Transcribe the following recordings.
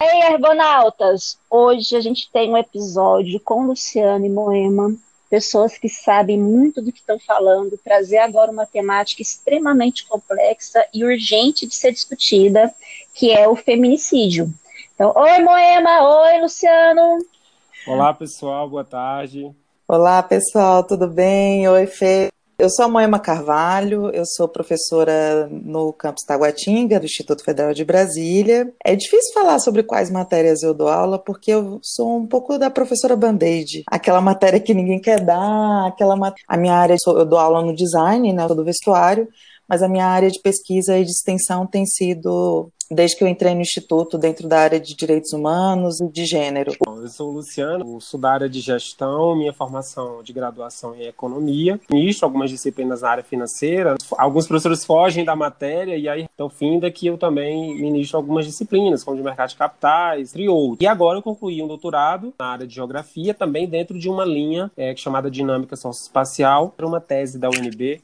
Ei, Argonautas! Hoje a gente tem um episódio com Luciano e Moema, pessoas que sabem muito do que estão falando, trazer agora uma temática extremamente complexa e urgente de ser discutida, que é o feminicídio. Então, oi, Moema! Oi, Luciano! Olá, pessoal, boa tarde. Olá, pessoal, tudo bem? Oi, Fê. Eu sou a Moema Carvalho, eu sou professora no campus Taguatinga, do Instituto Federal de Brasília. É difícil falar sobre quais matérias eu dou aula, porque eu sou um pouco da professora Band-Aid, aquela matéria que ninguém quer dar, aquela mat... A minha área, eu dou aula no design, né, do vestuário, mas a minha área de pesquisa e de extensão tem sido desde que eu entrei no Instituto dentro da área de direitos humanos e de gênero. Eu sou Luciano, sou da área de gestão, minha formação de graduação em economia, ministro algumas disciplinas na área financeira. Alguns professores fogem da matéria e aí então finda que eu também ministro algumas disciplinas, como de mercado de capitais, entre outros. E agora eu concluí um doutorado na área de geografia, também dentro de uma linha é, chamada dinâmica socioespacial, uma tese da UNB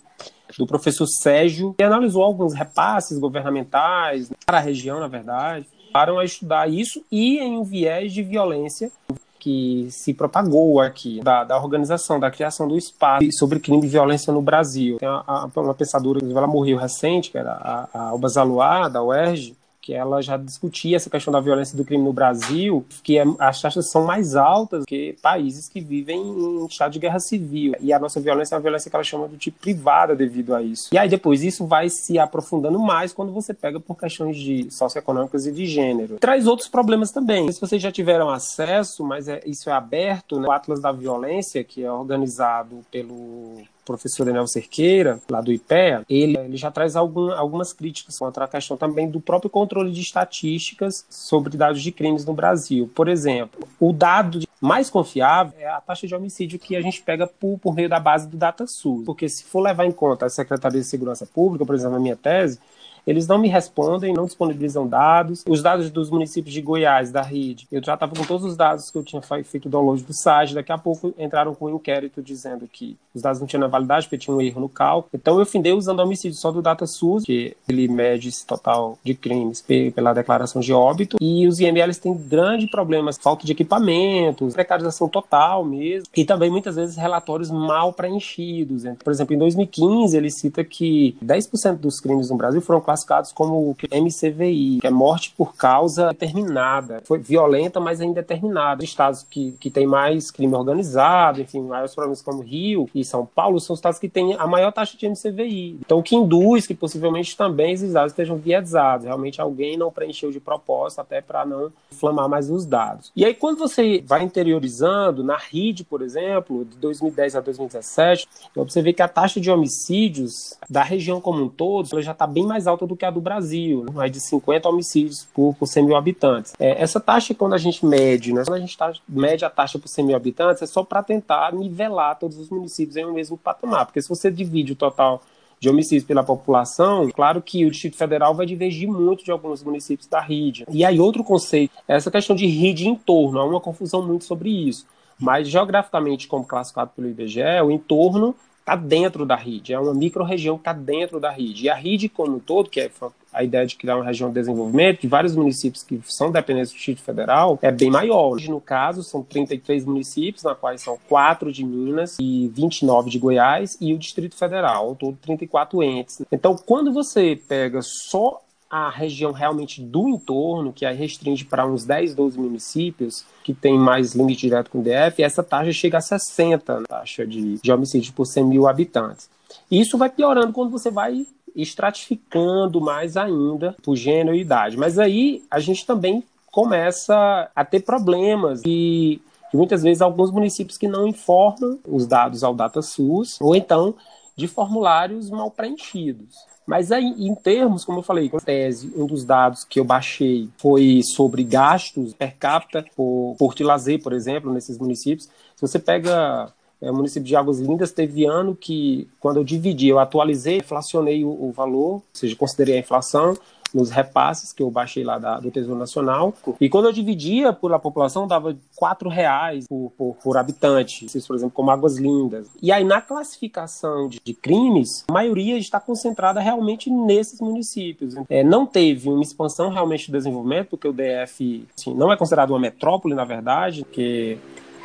do professor Sérgio, que analisou alguns repasses governamentais para a região, na verdade, para estudar isso e em um viés de violência que se propagou aqui, da, da, organização, da criação do espaço sobre crime e violência no Brasil. Tem a, a, uma pensadora, ela morreu recente, que era a, a Alba Zaluar, da UERJ, que ela já discutia essa questão da violência do crime no Brasil, que é, as taxas são mais altas que países que vivem em estado de guerra civil. E a nossa violência é uma violência que ela chama de tipo privada devido a isso. E aí depois isso vai se aprofundando mais quando você pega por questões de socioeconômicas e de gênero. Traz outros problemas também. Se vocês já tiveram acesso, mas é, isso é aberto, né? o Atlas da Violência, que é organizado pelo professor Daniel Cerqueira, lá do IPEA, ele, ele já traz algum, algumas críticas contra a questão também do próprio controle de estatísticas sobre dados de crimes no Brasil. Por exemplo, o dado mais confiável é a taxa de homicídio que a gente pega por, por meio da base do DataSUS. Porque se for levar em conta a Secretaria de Segurança Pública, por exemplo, na minha tese, eles não me respondem, não disponibilizam dados. Os dados dos municípios de Goiás, da RID, eu já estava com todos os dados que eu tinha feito download do site. Daqui a pouco entraram com um inquérito dizendo que os dados não tinham validade, porque tinha um erro no cálculo. Então eu findei usando homicídio só do DataSUS, que ele mede esse total de crimes pela declaração de óbito. E os IMLs têm grandes problemas, falta de equipamentos, precarização total mesmo. E também muitas vezes relatórios mal preenchidos. Por exemplo, em 2015 ele cita que 10% dos crimes no Brasil foram classificados classificados como MCVI, que é morte por causa determinada. Foi violenta, mas ainda determinada. Estados que, que têm mais crime organizado, enfim, maiores problemas como Rio e São Paulo, são os estados que têm a maior taxa de MCVI. Então, o que induz que possivelmente também esses dados estejam viesados. Realmente alguém não preencheu de propósito até para não inflamar mais os dados. E aí, quando você vai interiorizando, na RID, por exemplo, de 2010 a 2017, eu observei que a taxa de homicídios da região como um todo ela já está bem mais alta do que a do Brasil, mais de 50 homicídios por, por 100 mil habitantes. É, essa taxa, quando a gente mede, né? quando a gente tá, mede a taxa por 100 mil habitantes, é só para tentar nivelar todos os municípios em um mesmo patamar, porque se você divide o total de homicídios pela população, claro que o Distrito Federal vai divergir muito de alguns municípios da RID. E aí outro conceito, essa questão de RID em torno, há uma confusão muito sobre isso. Mas geograficamente, como classificado pelo IBGE, o entorno está dentro da rede, é uma micro-região que está dentro da rede. E a rede como um todo, que é a ideia de criar uma região de desenvolvimento, de vários municípios que são dependentes do Distrito Federal, é bem maior. Hoje, no caso, são 33 municípios, na quais são 4 de Minas e 29 de Goiás, e o Distrito Federal, ao todo 34 entes. Então, quando você pega só a região realmente do entorno, que aí restringe para uns 10, 12 municípios, que tem mais limite direto com o DF, essa taxa chega a 60, taxa de, de homicídio por 100 mil habitantes. E isso vai piorando quando você vai estratificando mais ainda por gênero e idade. Mas aí a gente também começa a ter problemas e muitas vezes alguns municípios que não informam os dados ao DataSUS, ou então de formulários mal preenchidos. Mas aí, em termos, como eu falei, com tese, um dos dados que eu baixei foi sobre gastos per capita por porto e lazer, por exemplo, nesses municípios. Se você pega É, o município de Águas Lindas teve ano que, quando eu dividi, eu atualizei, inflacionei o, o valor, ou seja, considerei a inflação, nos repasses que eu baixei lá da, do Tesouro Nacional. E quando eu dividia por a população, dava quatro reais por, por, por habitante, por exemplo, como Águas Lindas. E aí, na classificação de, de crimes, a maioria está concentrada realmente nesses municípios. É, não teve uma expansão realmente do desenvolvimento, porque o DF assim, não é considerado uma metrópole, na verdade, porque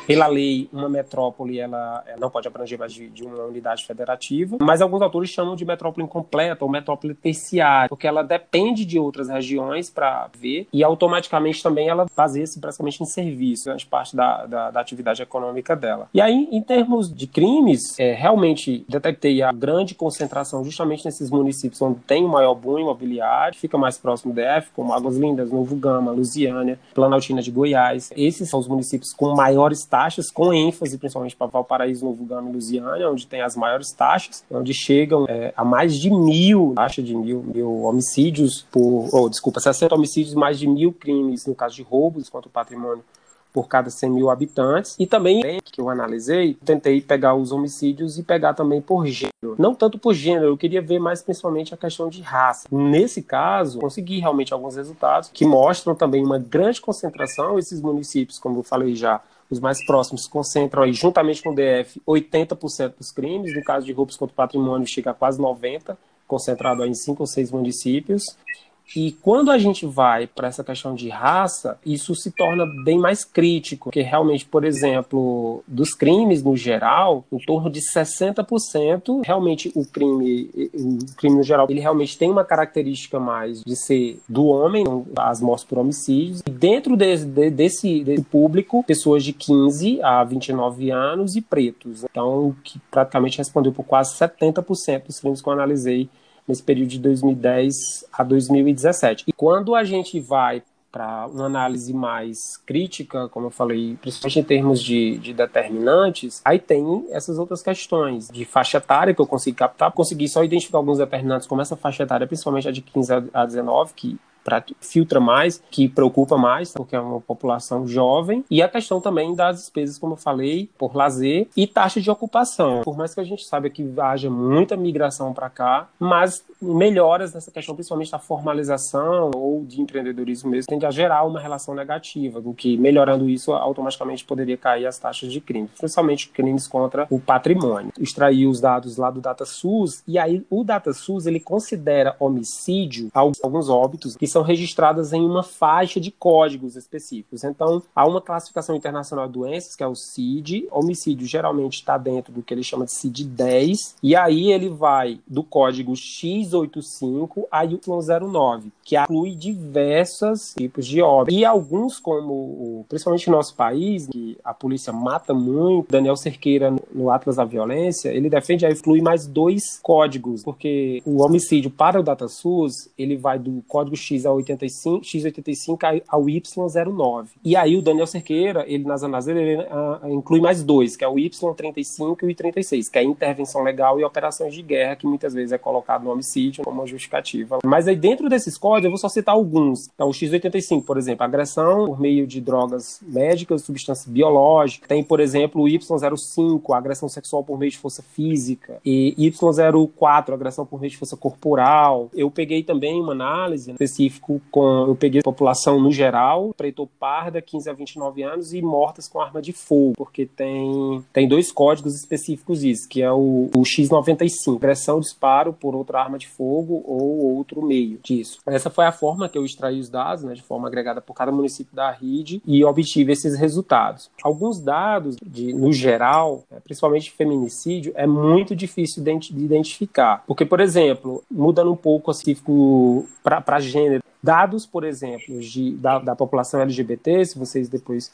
pela lei, uma metrópole ela, ela não pode abranger mais de, de, uma unidade federativa, mas alguns autores chamam de metrópole incompleta ou metrópole terciária, porque ela depende de outras regiões para ver e automaticamente também ela baseia-se basicamente em serviços, grande parte da, da, da, atividade econômica dela. E aí, em termos de crimes, é, realmente detectei a grande concentração justamente nesses municípios onde tem o maior boom imobiliário, fica mais próximo do DF, como Águas Lindas, Novo Gama, Lusiânia, Planaltina de Goiás. Esses são os municípios com maiores taxas, com ênfase principalmente para Valparaíso, Novo Gama e Lusiânia, onde tem as maiores taxas, onde chegam é, a mais de mil, taxa de mil, mil homicídios por, oh, desculpa, 60 homicídios, mais de mil crimes no caso de roubos contra o patrimônio por cada 100 mil habitantes. E também, que eu analisei, tentei pegar os homicídios e pegar também por gênero. Não tanto por gênero, eu queria ver mais principalmente a questão de raça. Nesse caso, consegui realmente alguns resultados que mostram também uma grande concentração. Esses municípios, como eu falei já, os mais próximos concentram aí, juntamente com o DF, 80% dos crimes. No caso de roubos contra o patrimônio, chega a quase 90%, concentrado aí em cinco ou seis municípios. E quando a gente vai para essa questão de raça, isso se torna bem mais crítico, porque realmente, por exemplo, dos crimes no geral, em torno de 60%, realmente o crime, o crime no geral, ele realmente tem uma característica mais de ser do homem, as mortes por homicídios. E dentro desse, desse, desse público, pessoas de 15 a 29 anos e pretos. Então, que praticamente respondeu por quase 70% dos crimes que eu analisei nesse período de 2010 a 2017. E quando a gente vai para uma análise mais crítica, como eu falei, principalmente em termos de, de, determinantes, aí tem essas outras questões de faixa etária que eu consegui captar, consegui só identificar alguns determinantes como essa faixa etária, principalmente a de 15 a 19, que filtra mais, que preocupa mais, porque é uma população jovem, e a questão também das despesas, como eu falei, por lazer e taxa de ocupação. Por mais que a gente saiba que haja muita migração para cá, mas melhoras nessa questão, principalmente da formalização ou de empreendedorismo mesmo, tende a gerar uma relação negativa, do que melhorando isso automaticamente poderia cair as taxas de crime, principalmente crimes contra o patrimônio. Extrair os dados lá do DataSUS e aí o DataSUS ele considera homicídio alguns óbitos que são registradas em uma faixa de códigos específicos. Então, há uma classificação internacional de doenças, que é o CID. Homicídio geralmente está dentro do que ele chama de CID-10, e aí ele vai do código X85 a Y09, que inclui diversos tipos de óbitos. E alguns, como principalmente no nosso país, que a polícia mata muito, Daniel Cerqueira, no Atlas da Violência, ele defende aí incluir mais dois códigos, porque o homicídio para o DataSUS, ele vai do código X A 85, X85 ao Y09. E aí o Daniel Cerqueira, ele nas análises ele uh, inclui mais dois, que é o Y35 e o I36, que é intervenção legal e operações de guerra, que muitas vezes é colocado no homicídio como uma justificativa. Mas aí dentro desses códigos, eu vou só citar alguns. Então, o X85, por exemplo, agressão por meio de drogas médicas, substâncias biológicas. Tem, por exemplo, o Y05, agressão sexual por meio de força física. E Y04, agressão por meio de força corporal. Eu peguei também uma análise específica específico com. Eu peguei a população no geral, preto parda, 15 a 29 anos, e mortas com arma de fogo, porque tem, tem dois códigos específicos disso, que é o, o X95, agressão, disparo por outra arma de fogo ou outro meio disso. Essa foi a forma que eu extraí os dados, né, de forma agregada por cada município da RID, e obtive esses resultados. Alguns dados, de, no geral, né, principalmente feminicídio, é muito difícil de identificar. Porque, por exemplo, mudando um pouco assim, para gênero, Dados, por exemplo, de, da, da população LGBT, se vocês depois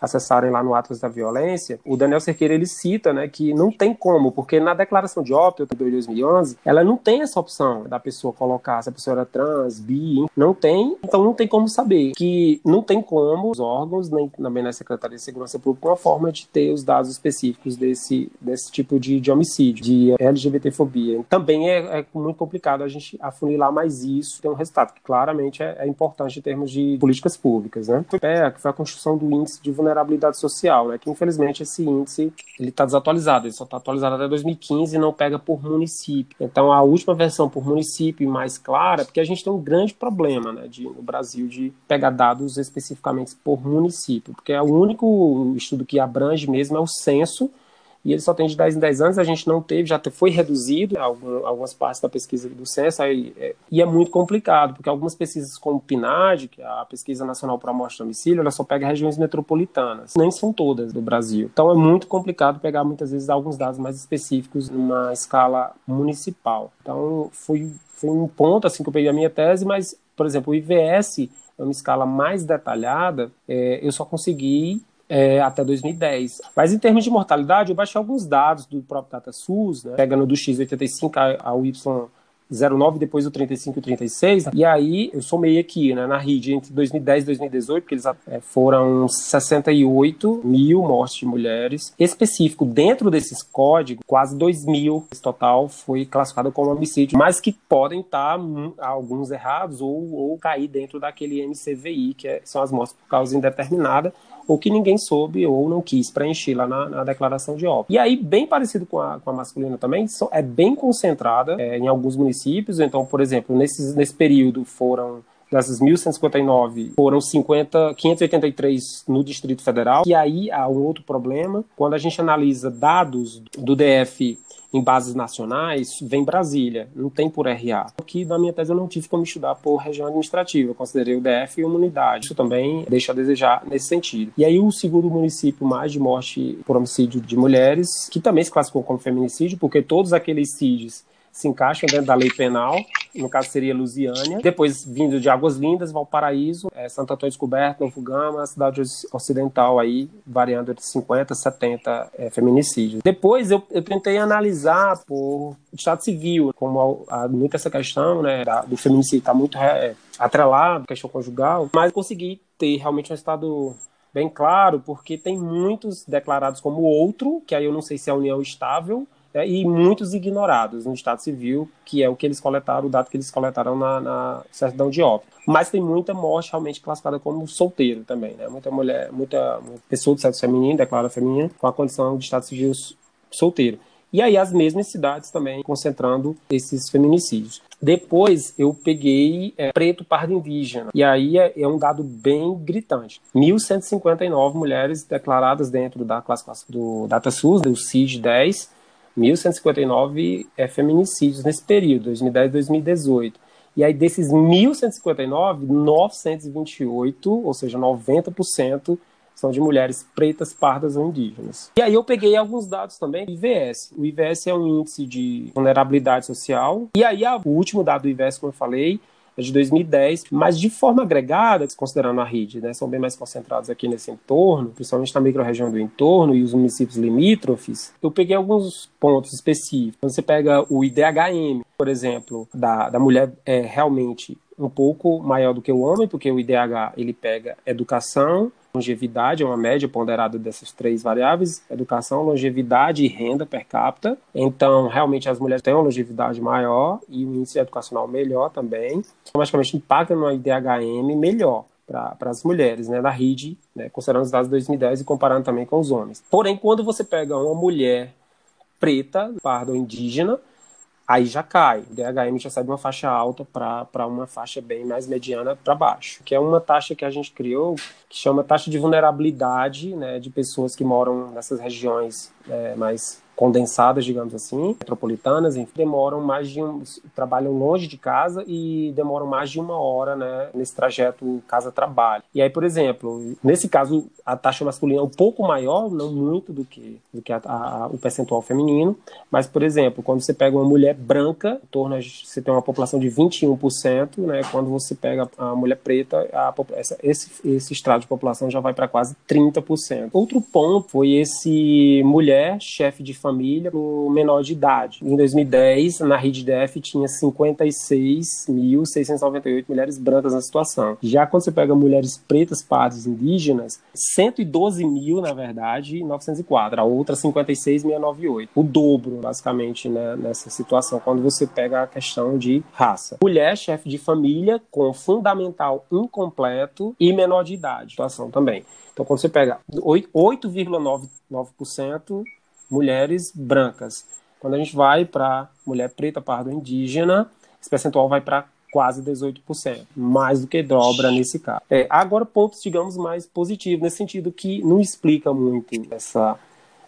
acessarem lá no Atlas da Violência, o Daniel Cerqueira ele cita, né, que não tem como, porque na declaração de óbito de 2011, ela não tem essa opção da pessoa colocar se a pessoa era trans, bi, não tem, então não tem como saber que não tem como os órgãos, nem também na Secretaria de Segurança Pública, uma forma de ter os dados específicos desse, desse tipo de, de homicídio, de LGBTfobia. Também é, é, muito complicado a gente afunilar mais isso, ter um resultado que claramente é, é importante em termos de políticas públicas, né? Foi, é, foi a construção do índice de vulnerabilidade vulnerabilidade social, né? Que infelizmente esse índice ele está desatualizado, ele só está atualizado até 2015 e não pega por município. Então a última versão por município mais clara, porque a gente tem um grande problema, né, de, no Brasil de pegar dados especificamente por município, porque é o único estudo que abrange mesmo é o censo e ele só tem de 10 em 10 anos, a gente não teve, já foi reduzido algum, algumas partes da pesquisa do censo, aí, é, e é muito complicado, porque algumas pesquisas como o PNAD, que é a Pesquisa Nacional para a Morte de Domicílio, ela só pega regiões metropolitanas, nem são todas do Brasil. Então é muito complicado pegar muitas vezes alguns dados mais específicos numa escala municipal. Então foi, foi um ponto assim que eu peguei a minha tese, mas, por exemplo, o IVS, é uma escala mais detalhada, é, eu só consegui é, até 2010. Mas em termos de mortalidade, eu baixei alguns dados do próprio DataSUS, né, pegando do X85 ao Y 09, depois do 35 e o 36. E aí eu somei aqui, né, na RID, entre 2010 e 2018, porque eles é, foram 68 mil mortes de mulheres. Específico, dentro desses códigos, quase 2 mil total foi classificado como homicídio, mas que podem estar alguns errados ou, ou cair dentro daquele MCVI, que é, são as mortes por causa indeterminada, ou que ninguém soube ou não quis preencher lá na, na declaração de óbito. E aí, bem parecido com a, com a masculina também, é bem concentrada é, em alguns municípios. Então, por exemplo, nesses, nesse período foram dessas 1.159, foram 50, 583 no Distrito Federal. E aí há um outro problema. Quando a gente analisa dados do DF em bases nacionais, vem Brasília, não tem por RA. Aqui na minha tese eu não tive como estudar por região administrativa, eu considerei o DF uma unidade. Isso também deixa a desejar nesse sentido. E aí o segundo município mais de morte por homicídio de mulheres, que também se classificou como feminicídio, porque todos aqueles CIDs se encaixam dentro da lei penal, no caso seria Lusiânia. Depois, vindo de Águas Lindas, Valparaíso, é, Santo Antônio Descoberto, Novo Gama, cidade ocidental aí, variando entre 50 e 70 é, feminicídios. Depois eu, eu, tentei analisar por Estado Civil, como há, muito essa questão né, da, do feminicídio está muito é, atrelado, questão conjugal, mas consegui ter realmente um estado bem claro, porque tem muitos declarados como outro, que aí eu não sei se é a união estável, é, e muitos ignorados no Estado Civil, que é o que eles coletaram, o dado que eles coletaram na, na certidão de óbito. Mas tem muita morte realmente classificada como solteiro também, né? Muita mulher, muita, pessoa do sexo feminino, declarada feminina, com a condição de Estado Civil solteiro. E aí as mesmas cidades também concentrando esses feminicídios. Depois eu peguei é, preto pardo indígena. E aí é, é, um dado bem gritante. 1.159 mulheres declaradas dentro da classificação do DataSUS, do CID-10, 1.159 é, feminicídios nesse período, 2010 2018. E aí, desses 1.159, 928, ou seja, 90%, são de mulheres pretas, pardas ou indígenas. E aí eu peguei alguns dados também do IVS. O IVS é um índice de vulnerabilidade social. E aí o último dado do IVS, como eu falei, é de 2010, mas de forma agregada, considerando a rede, né, são bem mais concentrados aqui nesse entorno, principalmente na microrregião do entorno e os municípios limítrofes, eu peguei alguns pontos específicos. Quando você pega o IDHM, por exemplo, da, da mulher é realmente um pouco maior do que o homem, porque o IDH ele pega educação, longevidade, é uma média ponderada dessas três variáveis, educação, longevidade e renda per capita. Então, realmente, as mulheres têm uma longevidade maior e o índice educacional melhor também. Automaticamente impacta no IDHM melhor para as mulheres, né, da RID, né, considerando os dados de 2010 e comparando também com os homens. Porém, quando você pega uma mulher preta, parda ou indígena, aí já cai. O DHM já sai de uma faixa alta para uma faixa bem mais mediana para baixo, que é uma taxa que a gente criou que chama taxa de vulnerabilidade né, de pessoas que moram nessas regiões é, mais condensadas, digamos assim, metropolitanas, enfim, demoram mais de um, trabalham longe de casa e demoram mais de uma hora, né, nesse trajeto casa-trabalho. E aí, por exemplo, nesse caso, a taxa masculina é um pouco maior, não muito do que, do que a, a, o percentual feminino, mas, por exemplo, quando você pega uma mulher branca, em torno, você tem uma população de 21%, né, quando você pega a mulher preta, a, essa, esse, esse de população já vai para quase 30%. Outro ponto foi esse mulher chefe de família o menor de idade. Em 2010, na RIDDF tinha 56.698 mulheres brancas na situação. Já quando você pega mulheres pretas, pardas, indígenas, 112 mil, na verdade, 904. A outra 56.698. O dobro, basicamente, né, nessa situação, quando você pega a questão de raça. Mulher, chefe de família, com fundamental incompleto e menor de idade. Situação também. Então, quando você pega 8,99% mulheres brancas. Quando a gente vai para mulher preta, pardo, indígena, esse percentual vai para quase 18%, mais do que dobra nesse caso. É, agora, pontos, digamos, mais positivos, nesse sentido que não explica muito essa,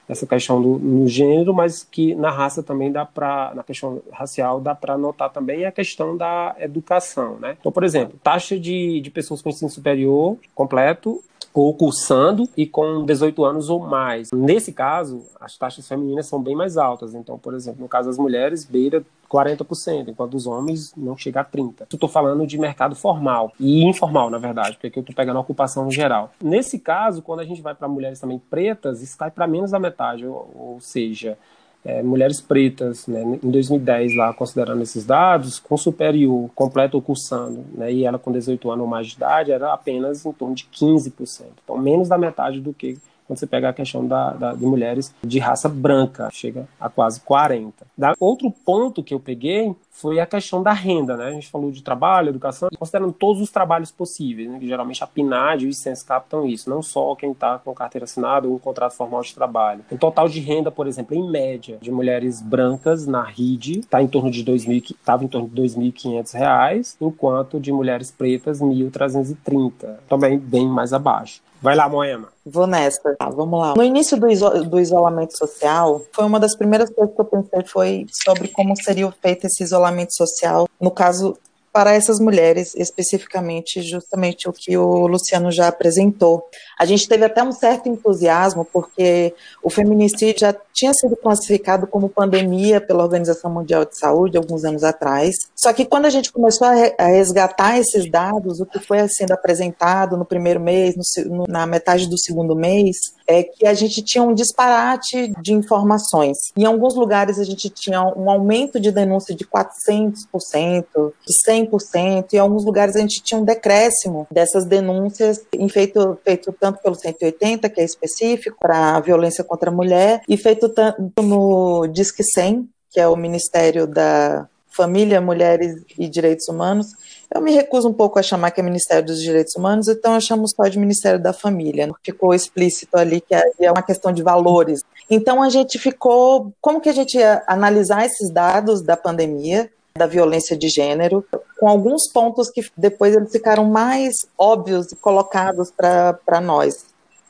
essa questão do, no gênero, mas que na raça também dá para, na questão racial, dá para notar também a questão da educação, né? Então, por exemplo, taxa de, de pessoas com ensino superior completo ou cursando e com 18 anos ou mais. Nesse caso, as taxas femininas são bem mais altas. Então, por exemplo, no caso das mulheres, beira 40%, enquanto os homens não chega a 30%. Estou falando de mercado formal e informal, na verdade, porque aqui eu estou pegando a ocupação geral. Nesse caso, quando a gente vai para mulheres também pretas, isso cai para menos da metade, ou, ou seja, é, mulheres pretas, né, em 2010, lá, considerando esses dados, com superior, completo ou cursando, né, e ela com 18 anos ou mais de idade, era apenas em torno de 15%. Então, menos da metade do que quando você pega a questão da, da, de mulheres de raça branca, chega a quase 40%. Da, outro ponto que eu peguei foi a questão da renda, né? A gente falou de trabalho, educação, considerando todos os trabalhos possíveis, né? que geralmente a PNAD e o ICENS captam isso, não só quem está com carteira assinada ou um contrato formal de trabalho. O total de renda, por exemplo, em média, de mulheres brancas na RID está em torno de estava em torno de R$ 2.500, enquanto de mulheres pretas, R$ 1.330, também bem mais abaixo. Vai lá, Moema. Vou nessa. Tá, vamos lá. No início do, iso do isolamento social, foi uma das primeiras coisas que eu pensei foi sobre como seria feito esse isolamento isolamento social, no caso para essas mulheres, especificamente, justamente o que o Luciano já apresentou. A gente teve até um certo entusiasmo, porque o feminicídio já tinha sido classificado como pandemia pela Organização Mundial de Saúde alguns anos atrás. Só que quando a gente começou a resgatar esses dados, o que foi sendo apresentado no primeiro mês, no, na metade do segundo mês, é que a gente tinha um disparate de informações. Em alguns lugares a gente tinha um aumento de denúncia de 400%, de 100%, e em alguns lugares a gente tinha um decréscimo dessas denúncias, feito, feito tanto pelo 180, que é específico para a violência contra a mulher, e feito tanto no Disque 100, que é o Ministério da Família, Mulheres e Direitos Humanos, eu me recuso um pouco a chamar que é Ministério dos Direitos Humanos, então eu chamo só de Ministério da Família. Ficou explícito ali que é uma questão de valores. Então a gente ficou, como que a gente ia analisar esses dados da pandemia, da violência de gênero, com alguns pontos que depois eles ficaram mais óbvios e colocados para nós,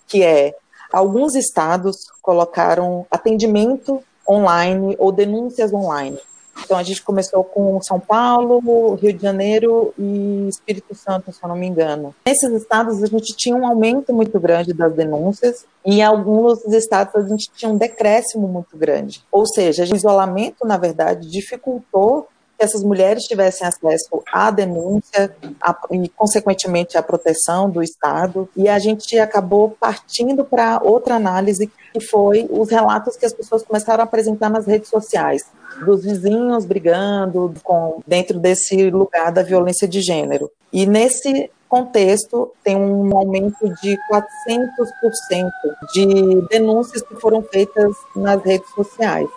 que é alguns estados colocaram atendimento online ou denúncias online. Então a gente começou com São Paulo, Rio de Janeiro e Espírito Santo, se eu não me engano. Nesses estados a gente tinha um aumento muito grande das denúncias e em alguns estados a gente tinha um decréscimo muito grande. Ou seja, o isolamento, na verdade, dificultou que essas mulheres tivessem acesso à denúncia e, consequentemente, à proteção do Estado. E a gente acabou partindo para outra análise, que foi os relatos que as pessoas começaram a apresentar nas redes sociais dos vizinhos brigando com, dentro desse lugar da violência de gênero. E nesse contexto, tem um aumento de 400% de denúncias que foram feitas nas redes sociais.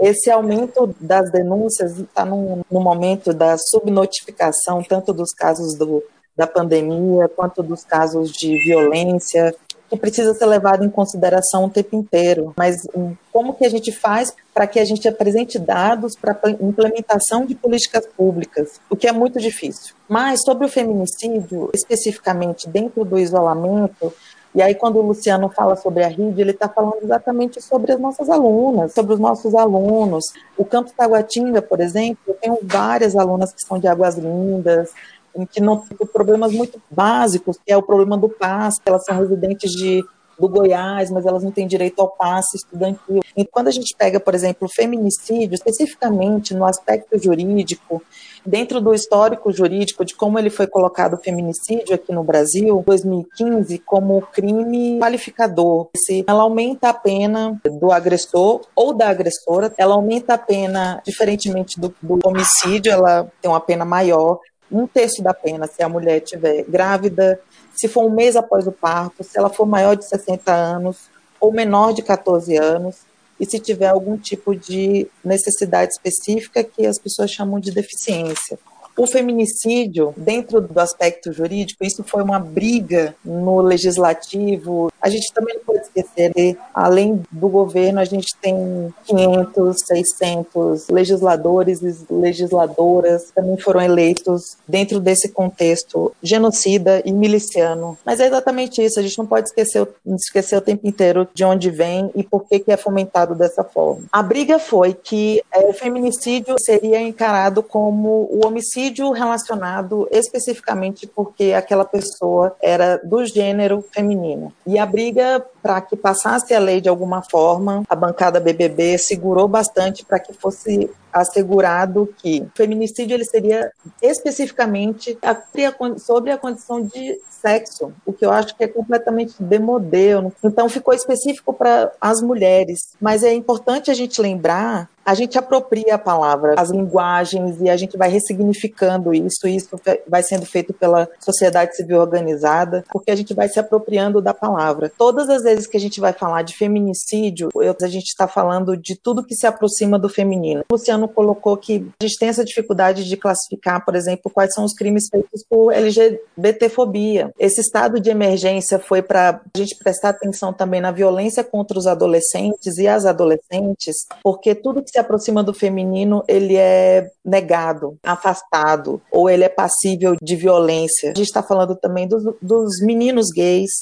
Esse aumento das denúncias está no, no momento da subnotificação, tanto dos casos do, da pandemia, quanto dos casos de violência, que precisa ser levado em consideração o tempo inteiro. Mas hum, como que a gente faz para que a gente apresente dados para implementação de políticas públicas, o que é muito difícil. Mas sobre o feminicídio, especificamente dentro do isolamento, e aí, quando o Luciano fala sobre a RID, ele está falando exatamente sobre as nossas alunas, sobre os nossos alunos. O Campo Taguatinga, por exemplo, eu tenho várias alunas que são de Águas Lindas, que não tem problemas muito básicos, que é o problema do PAS, que elas são residentes de do Goiás, mas elas não têm direito ao passe estudantil. E quando a gente pega, por exemplo, o feminicídio, especificamente no aspecto jurídico, dentro do histórico jurídico de como ele foi colocado o feminicídio aqui no Brasil, 2015, como crime qualificador. Ela aumenta a pena do agressor ou da agressora, ela aumenta a pena, diferentemente do, do homicídio, ela tem uma pena maior, um terço da pena se a mulher estiver grávida, se for um mês após o parto, se ela for maior de 60 anos ou menor de 14 anos, e se tiver algum tipo de necessidade específica que as pessoas chamam de deficiência. O feminicídio, dentro do aspecto jurídico, isso foi uma briga no legislativo. A gente também não pode esquecer que, além do governo, a gente tem 500, 600 legisladores e legisladoras também foram eleitos dentro desse contexto genocida e miliciano. Mas é exatamente isso, a gente não pode esquecer, esquecer o tempo inteiro de onde vem e por que, que é fomentado dessa forma. A briga foi que é, o feminicídio seria encarado como o homicídio relacionado especificamente porque aquela pessoa era do gênero feminino. E a briga para que passasse a lei de alguma forma, a bancada BBB segurou bastante para que fosse assegurado que o feminicídio ele seria especificamente sobre a condição de sexo, o que eu acho que é completamente demodê. Então ficou específico para as mulheres, mas é importante a gente lembrar a gente apropria a palavra, as linguagens e a gente vai ressignificando isso. Isso vai sendo feito pela sociedade civil organizada, porque a gente vai se apropriando da palavra. Todas as vezes que a gente vai falar de feminicídio, a gente está falando de tudo que se aproxima do feminino. O Luciano colocou que a gente tem essa dificuldade de classificar, por exemplo, quais são os crimes feitos por LGBTfobia. Esse estado de emergência foi para a gente prestar atenção também na violência contra os adolescentes e as adolescentes, porque tudo que se aproxima do feminino, ele é negado, afastado, ou ele é passível de violência. A gente está falando também dos, dos meninos gays,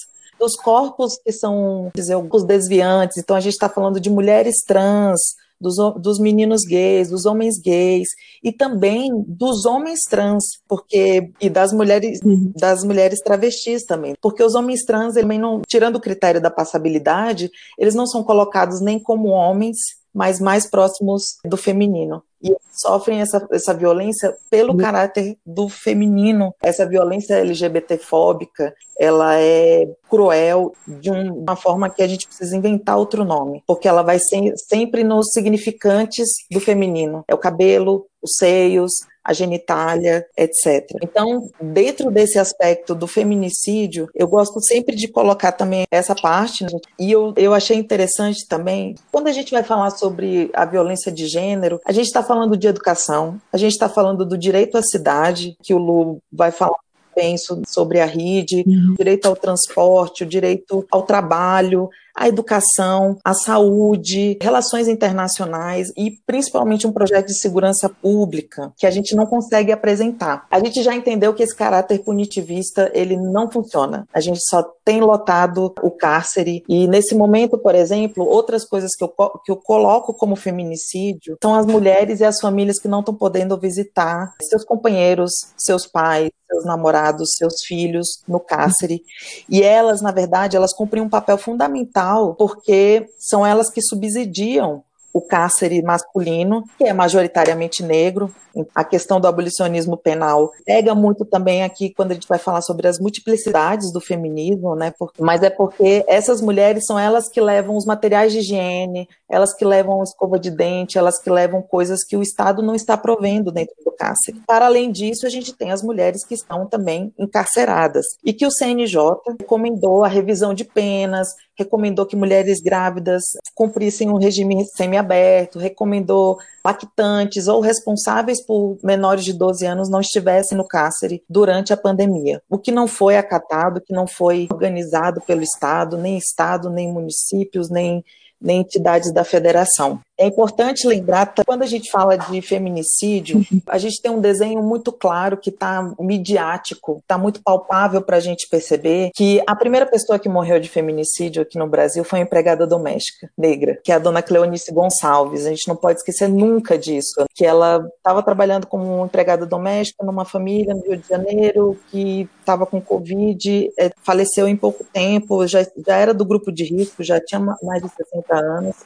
dos corpos que são, dizer, os desviantes. Então a gente está falando de mulheres trans, dos, dos meninos gays, dos homens gays e também dos homens trans, porque e das mulheres uhum. das mulheres travestis também, porque os homens trans, não, tirando o critério da passabilidade, eles não são colocados nem como homens mas mais próximos do feminino. E sofrem essa, essa violência pelo caráter do feminino. Essa violência LGBTfóbica, ela é cruel de um, uma forma que a gente precisa inventar outro nome, porque ela vai ser sempre nos significantes do feminino. É o cabelo, os seios, a genitália, etc. Então, dentro desse aspecto do feminicídio, eu gosto sempre de colocar também essa parte, né? e eu, eu achei interessante também, quando a gente vai falar sobre a violência de gênero, a gente está falando de educação, a gente está falando do direito à cidade, que o Lu vai falar penso sobre a RID, uhum. direito ao transporte, o direito ao trabalho, a educação, a saúde, relações internacionais e principalmente um projeto de segurança pública que a gente não consegue apresentar. A gente já entendeu que esse caráter punitivista ele não funciona. A gente só tem lotado o cárcere e nesse momento, por exemplo, outras coisas que eu, que eu coloco como feminicídio são as mulheres e as famílias que não estão podendo visitar seus companheiros, seus pais, seus namorados, seus filhos no cárcere. E elas, na verdade, elas cumprem um papel fundamental porque são elas que subsidiam o cárcere masculino, que é majoritariamente negro, a questão do abolicionismo penal pega muito também aqui quando a gente vai falar sobre as multiplicidades do feminismo, né? Mas é porque essas mulheres são elas que levam os materiais de higiene, elas que levam escova de dente, elas que levam coisas que o Estado não está provendo dentro do cárcere. Para além disso, a gente tem as mulheres que estão também encarceradas e que o CNJ recomendou a revisão de penas, recomendou que mulheres grávidas cumprissem um regime semiaberto, recomendou lactantes ou responsáveis por menores de 12 anos não estivessem no cárcere durante a pandemia. O que não foi acatado, que não foi organizado pelo Estado, nem Estado, nem municípios, nem nem entidades da federação. É importante lembrar, quando a gente fala de feminicídio, a gente tem um desenho muito claro que está midiático, está muito palpável para a gente perceber que a primeira pessoa que morreu de feminicídio aqui no Brasil foi uma empregada doméstica negra, que é a dona Cleonice Gonçalves. A gente não pode esquecer nunca disso, que ela estava trabalhando como empregada doméstica numa família no Rio de Janeiro que estava com Covid, é, faleceu em pouco tempo, já, já era do grupo de risco, já tinha mais de 60 anos.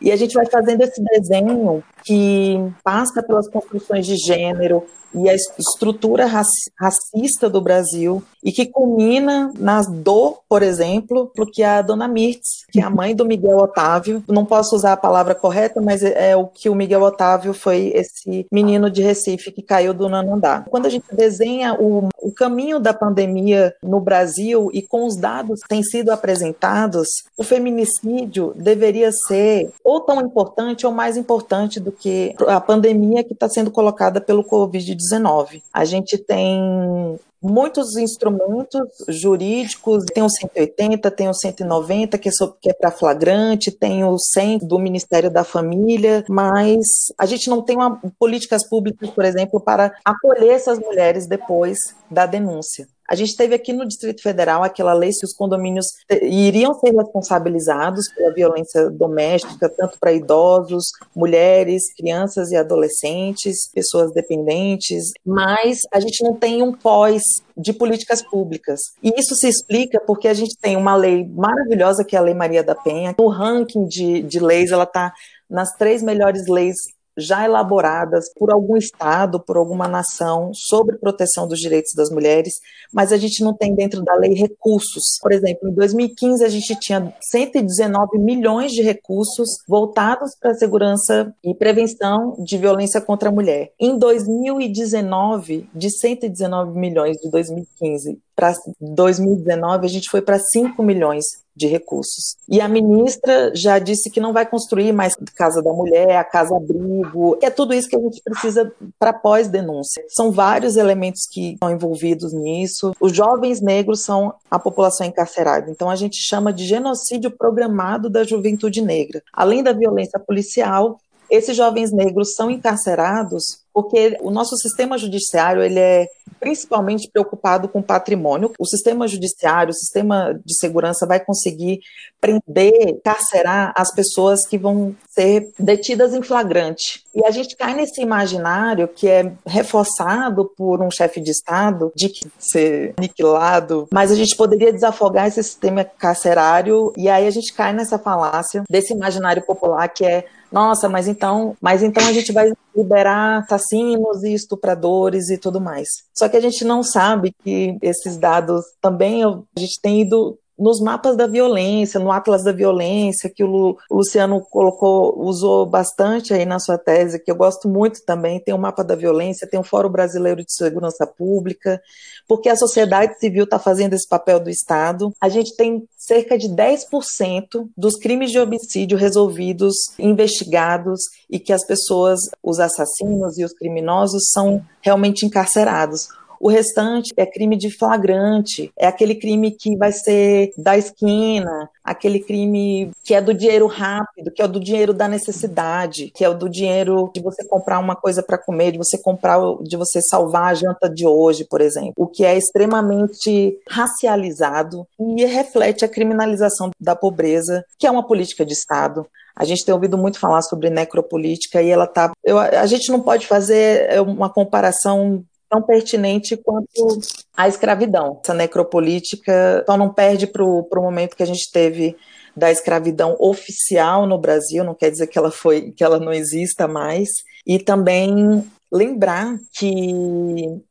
E a gente vai fazendo esse desenho que passa pelas construções de gênero, e a estrutura racista do Brasil e que culmina na dor, por exemplo, que a dona Mirtz, que é a mãe do Miguel Otávio, não posso usar a palavra correta, mas é o que o Miguel Otávio foi esse menino de Recife que caiu do Nanandá. Quando a gente desenha o, o caminho da pandemia no Brasil e com os dados que têm sido apresentados, o feminicídio deveria ser ou tão importante ou mais importante do que a pandemia que está sendo colocada pelo Covid-19. A gente tem muitos instrumentos jurídicos, tem o 180, tem o 190, que é, é para flagrante, tem o 100 do Ministério da Família, mas a gente não tem uma, políticas públicas, por exemplo, para acolher essas mulheres depois da denúncia. A gente teve aqui no Distrito Federal aquela lei que os condomínios iriam ser responsabilizados pela violência doméstica, tanto para idosos, mulheres, crianças e adolescentes, pessoas dependentes, mas a gente não tem um pós de políticas públicas. E isso se explica porque a gente tem uma lei maravilhosa, que é a Lei Maria da Penha. No ranking de, de leis, ela está nas três melhores leis já elaboradas por algum Estado, por alguma nação, sobre proteção dos direitos das mulheres, mas a gente não tem dentro da lei recursos. Por exemplo, em 2015 a gente tinha 119 milhões de recursos voltados para a segurança e prevenção de violência contra a mulher. Em 2019, de 119 milhões de 2015 para 2019, a gente foi para 5 milhões de recursos. E a ministra já disse que não vai construir mais Casa da Mulher, a Casa Abrigo, é tudo isso que a gente precisa para pós-denúncia. São vários elementos que estão envolvidos nisso. Os jovens negros são a população encarcerada, então a gente chama de genocídio programado da juventude negra. Além da violência policial, esses jovens negros são encarcerados porque o nosso sistema judiciário ele é principalmente preocupado com patrimônio. O sistema judiciário, o sistema de segurança vai conseguir prender, carcerar as pessoas que vão ser detidas em flagrante. E a gente cai nesse imaginário que é reforçado por um chefe de Estado de ser aniquilado, mas a gente poderia desafogar esse sistema carcerário e aí a gente cai nessa falácia desse imaginário popular que é nossa, mas então, mas então a gente vai liberar assassinos e estupradores e tudo mais. Só que a gente não sabe que esses dados também a gente tem ido nos mapas da violência, no Atlas da Violência, que o Luciano colocou, usou bastante aí na sua tese, que eu gosto muito também, tem o mapa da violência, tem o Fórum Brasileiro de Segurança Pública, porque a sociedade civil está fazendo esse papel do Estado. A gente tem cerca de 10% dos crimes de homicídio resolvidos, investigados, e que as pessoas, os assassinos e os criminosos, são realmente encarcerados. O restante é crime de flagrante, é aquele crime que vai ser da esquina, aquele crime que é do dinheiro rápido, que é do dinheiro da necessidade, que é o do dinheiro de você comprar uma coisa para comer, de você comprar, de você salvar a janta de hoje, por exemplo. O que é extremamente racializado e reflete a criminalização da pobreza, que é uma política de Estado. A gente tem ouvido muito falar sobre necropolítica e ela tá. Eu, a gente não pode fazer uma comparação tão pertinente quanto a escravidão. Essa necropolítica só não perde para o momento que a gente teve da escravidão oficial no Brasil, não quer dizer que ela foi que ela não exista mais, e também lembrar que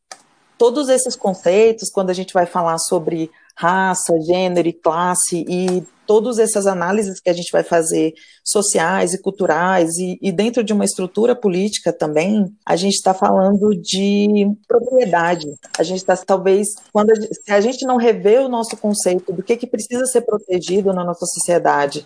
todos esses conceitos, quando a gente vai falar sobre raça, gênero e classe e todas essas análises que a gente vai fazer sociais e culturais e, e dentro de uma estrutura política também, a gente está falando de propriedade. A gente está talvez quando a, se a gente não rever o nosso conceito do que que precisa ser protegido na nossa sociedade,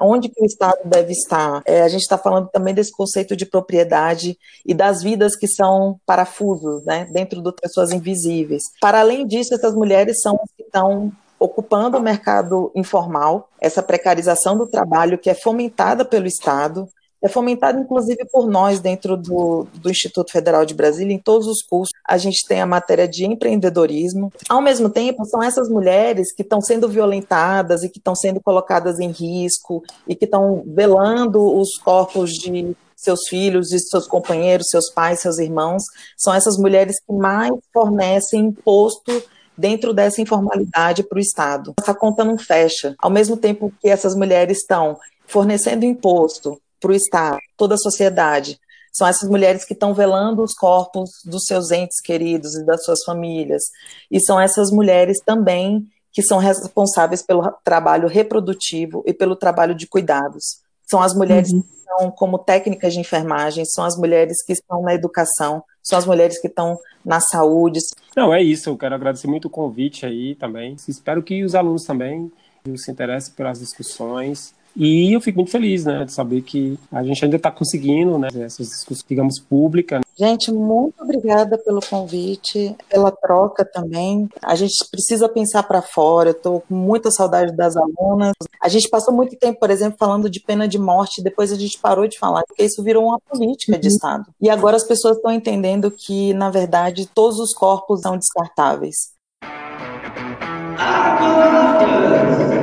onde que o Estado deve estar, é, a gente está falando também desse conceito de propriedade e das vidas que são parafusos, né, dentro das pessoas invisíveis. Para além disso, essas mulheres são que estão ocupando o mercado informal, essa precarização do trabalho que é fomentada pelo Estado, é fomentado inclusive por nós dentro do, do Instituto Federal de Brasília, em todos os cursos. A gente tem a matéria de empreendedorismo. Ao mesmo tempo, são essas mulheres que estão sendo violentadas e que estão sendo colocadas em risco e que estão velando os corpos de seus filhos, de seus companheiros, seus pais, seus irmãos. São essas mulheres que mais fornecem imposto dentro dessa informalidade para o Estado. Essa conta não fecha. Ao mesmo tempo que essas mulheres estão fornecendo imposto para o Estado, toda a sociedade, são essas mulheres que estão velando os corpos dos seus entes queridos e das suas famílias. E são essas mulheres também que são responsáveis pelo trabalho reprodutivo e pelo trabalho de cuidados. São as mulheres uhum. que estão como técnicas de enfermagem, são as mulheres que estão na educação, são as mulheres que estão na saúde. Não, é isso. Eu quero agradecer muito o convite aí também. Espero que os alunos também se interessem pelas discussões e eu fico muito feliz, né, de saber que a gente ainda está conseguindo, né, essas discussões, digamos, públicas. Gente, muito obrigada pelo convite, pela troca também. A gente precisa pensar para fora. Eu estou com muita saudade das alunas. A gente passou muito tempo, por exemplo, falando de pena de morte, depois a gente parou de falar, porque isso virou uma política de uhum. Estado. E agora as pessoas estão entendendo que, na verdade, todos os corpos são descartáveis. Agora!